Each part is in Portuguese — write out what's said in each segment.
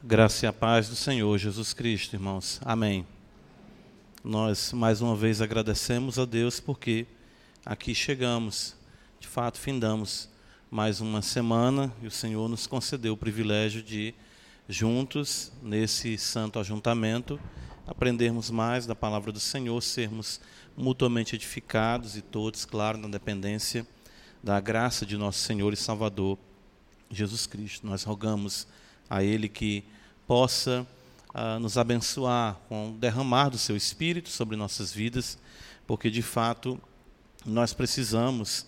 Graça e a paz do Senhor Jesus Cristo, irmãos. Amém. Nós mais uma vez agradecemos a Deus porque aqui chegamos, de fato, findamos mais uma semana e o Senhor nos concedeu o privilégio de, juntos, nesse santo ajuntamento, aprendermos mais da palavra do Senhor, sermos mutuamente edificados e todos, claro, na dependência da graça de nosso Senhor e Salvador Jesus Cristo. Nós rogamos a Ele que possa uh, nos abençoar com o derramar do Seu Espírito sobre nossas vidas, porque de fato nós precisamos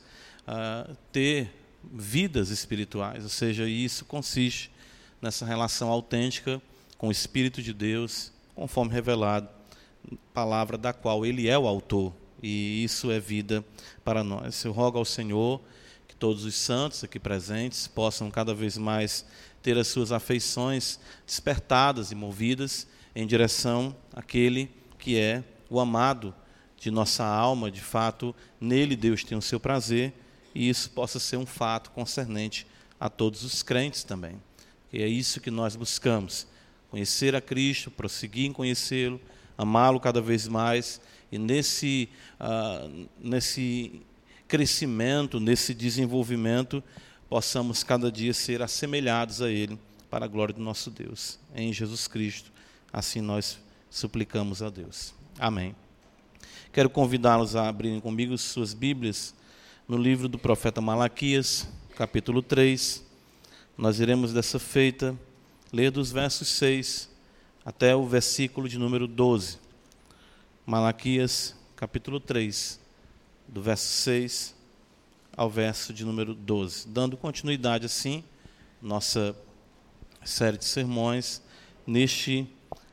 uh, ter vidas espirituais, ou seja, isso consiste nessa relação autêntica com o Espírito de Deus, conforme revelado, palavra da qual Ele é o autor, e isso é vida para nós. Eu rogo ao Senhor que todos os santos aqui presentes possam cada vez mais ter as suas afeições despertadas e movidas em direção àquele que é o amado de nossa alma, de fato, nele Deus tem o seu prazer, e isso possa ser um fato concernente a todos os crentes também. E é isso que nós buscamos: conhecer a Cristo, prosseguir em conhecê-lo, amá-lo cada vez mais, e nesse, uh, nesse crescimento, nesse desenvolvimento, possamos cada dia ser assemelhados a Ele para a glória do nosso Deus. Em Jesus Cristo, assim nós suplicamos a Deus. Amém. Quero convidá-los a abrirem comigo suas Bíblias no livro do profeta Malaquias, capítulo 3. Nós iremos dessa feita ler dos versos 6 até o versículo de número 12. Malaquias, capítulo 3, do verso 6 ao verso de número 12. Dando continuidade, assim, nossa série de sermões neste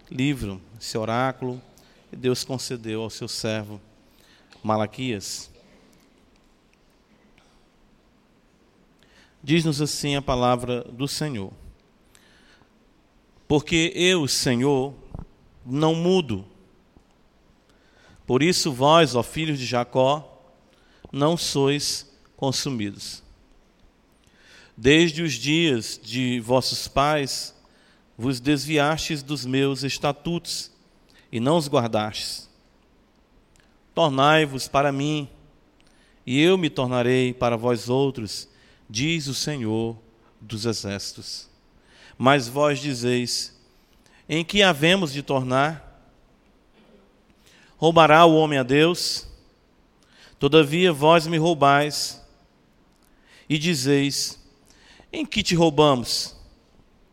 livro, esse oráculo que Deus concedeu ao seu servo Malaquias. Diz-nos assim a palavra do Senhor. Porque eu, Senhor, não mudo. Por isso vós, ó filhos de Jacó, não sois consumidos. Desde os dias de vossos pais, vos desviastes dos meus estatutos e não os guardastes. Tornai-vos para mim, e eu me tornarei para vós outros, diz o Senhor dos exércitos. Mas vós dizeis: em que havemos de tornar? Roubará o homem a Deus? Todavia vós me roubais e dizeis: Em que te roubamos?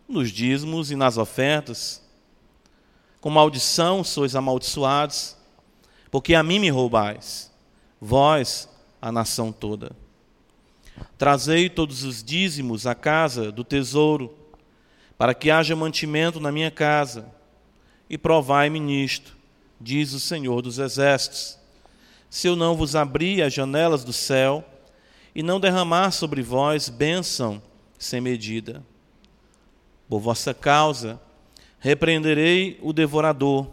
Nos dízimos e nas ofertas. Com maldição sois amaldiçoados, porque a mim me roubais, vós, a nação toda. Trazei todos os dízimos à casa do tesouro, para que haja mantimento na minha casa, e provai-me nisto, diz o Senhor dos Exércitos. Se eu não vos abrir as janelas do céu, e não derramar sobre vós bênção sem medida. Por vossa causa, repreenderei o devorador,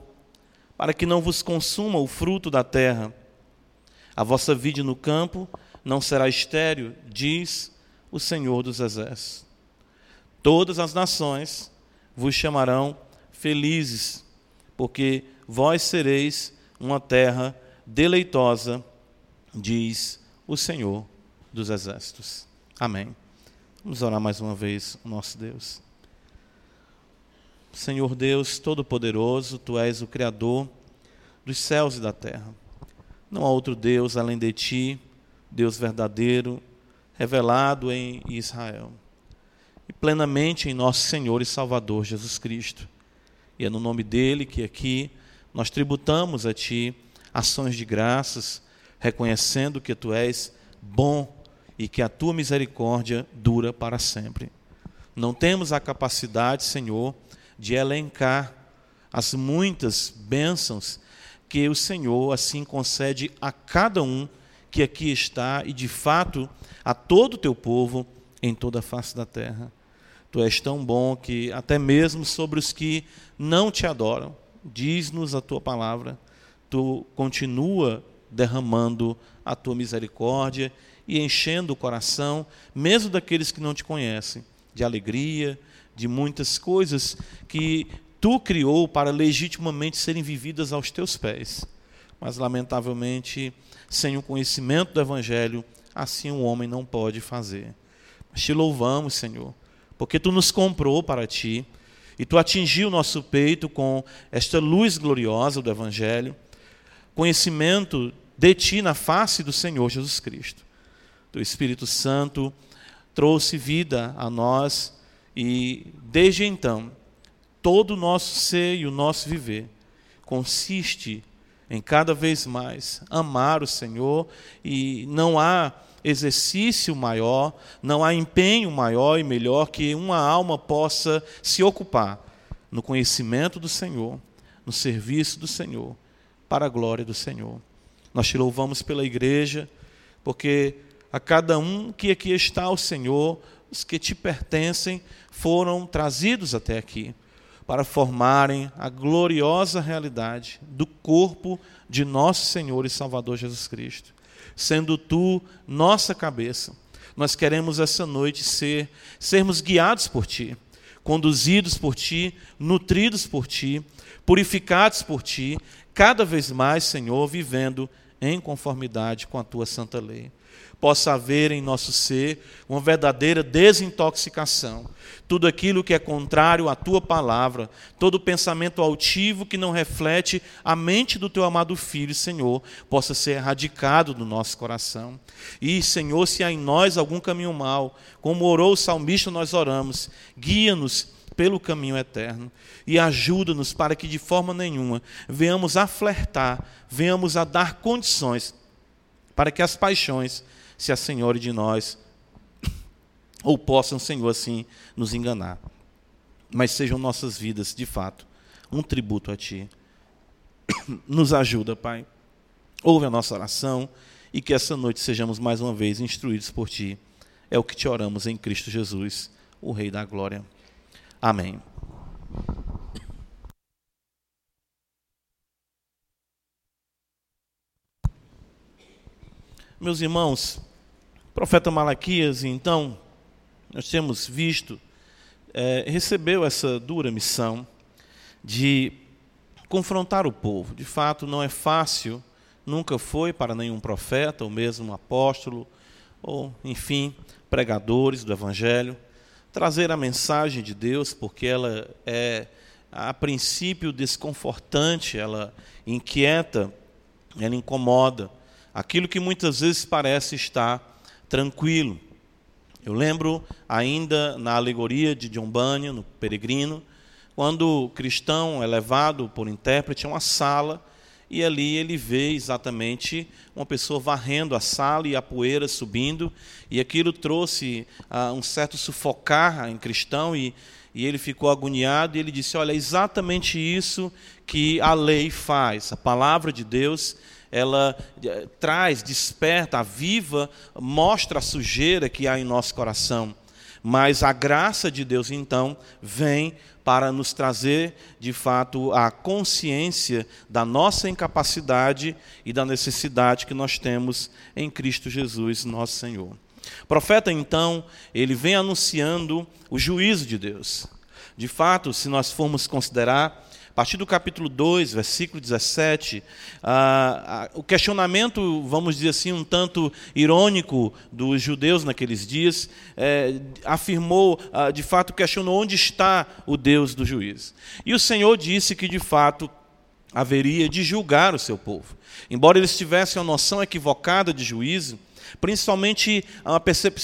para que não vos consuma o fruto da terra. A vossa vide no campo não será estéril, diz o Senhor dos Exércitos. Todas as nações vos chamarão felizes, porque vós sereis uma terra deleitosa, diz o Senhor dos exércitos. Amém. Vamos orar mais uma vez o nosso Deus. Senhor Deus Todo-Poderoso, Tu és o Criador dos céus e da terra. Não há outro Deus além de Ti, Deus verdadeiro, revelado em Israel. E plenamente em nosso Senhor e Salvador Jesus Cristo. E é no nome dele que aqui nós tributamos a Ti ações de graças, reconhecendo que Tu és bom e que a tua misericórdia dura para sempre. Não temos a capacidade, Senhor, de elencar as muitas bênçãos que o Senhor assim concede a cada um que aqui está e de fato a todo o teu povo em toda a face da terra. Tu és tão bom que até mesmo sobre os que não te adoram, diz-nos a tua palavra, tu continua derramando a tua misericórdia e enchendo o coração, mesmo daqueles que não te conhecem, de alegria, de muitas coisas que tu criou para legitimamente serem vividas aos teus pés. Mas, lamentavelmente, sem o conhecimento do Evangelho, assim o homem não pode fazer. Mas te louvamos, Senhor, porque tu nos comprou para ti e tu atingiu o nosso peito com esta luz gloriosa do Evangelho, conhecimento de ti na face do Senhor Jesus Cristo. O Espírito Santo trouxe vida a nós e, desde então, todo o nosso ser e o nosso viver consiste em cada vez mais amar o Senhor e não há exercício maior, não há empenho maior e melhor que uma alma possa se ocupar no conhecimento do Senhor, no serviço do Senhor, para a glória do Senhor. Nós te louvamos pela igreja, porque a cada um que aqui está o Senhor, os que te pertencem, foram trazidos até aqui para formarem a gloriosa realidade do corpo de nosso Senhor e Salvador Jesus Cristo sendo tu nossa cabeça. Nós queremos essa noite ser sermos guiados por ti, conduzidos por ti, nutridos por ti, purificados por ti, cada vez mais, Senhor, vivendo em conformidade com a tua santa lei possa haver em nosso ser uma verdadeira desintoxicação. Tudo aquilo que é contrário à tua palavra, todo pensamento altivo que não reflete a mente do teu amado filho, Senhor, possa ser erradicado do nosso coração. E, Senhor, se há em nós algum caminho mau, como orou o salmista, nós oramos, guia-nos pelo caminho eterno e ajuda-nos para que de forma nenhuma venhamos a flertar, venhamos a dar condições para que as paixões se assenhore de nós, ou possam, Senhor, assim nos enganar. Mas sejam nossas vidas, de fato, um tributo a Ti. Nos ajuda, Pai. Ouve a nossa oração e que essa noite sejamos mais uma vez instruídos por Ti. É o que te oramos em Cristo Jesus, o Rei da Glória. Amém. Meus irmãos, profeta Malaquias, então, nós temos visto, é, recebeu essa dura missão de confrontar o povo. De fato, não é fácil, nunca foi para nenhum profeta, ou mesmo apóstolo, ou, enfim, pregadores do Evangelho, trazer a mensagem de Deus, porque ela é, a princípio, desconfortante, ela inquieta, ela incomoda. Aquilo que muitas vezes parece estar tranquilo. Eu lembro ainda na alegoria de John Bunyan, no Peregrino, quando o cristão é levado por intérprete a uma sala e ali ele vê exatamente uma pessoa varrendo a sala e a poeira subindo, e aquilo trouxe uh, um certo sufocar em cristão e, e ele ficou agoniado. E ele disse: Olha, é exatamente isso que a lei faz, a palavra de Deus ela eh, traz, desperta, aviva, mostra a sujeira que há em nosso coração. Mas a graça de Deus, então, vem para nos trazer, de fato, a consciência da nossa incapacidade e da necessidade que nós temos em Cristo Jesus, nosso Senhor. O profeta, então, ele vem anunciando o juízo de Deus. De fato, se nós formos considerar a partir do capítulo 2, versículo 17, ah, ah, o questionamento, vamos dizer assim, um tanto irônico dos judeus naqueles dias, é, afirmou, ah, de fato, questionou onde está o Deus do juiz. E o Senhor disse que, de fato, haveria de julgar o seu povo. Embora eles tivessem uma noção equivocada de juízo, principalmente uma percepção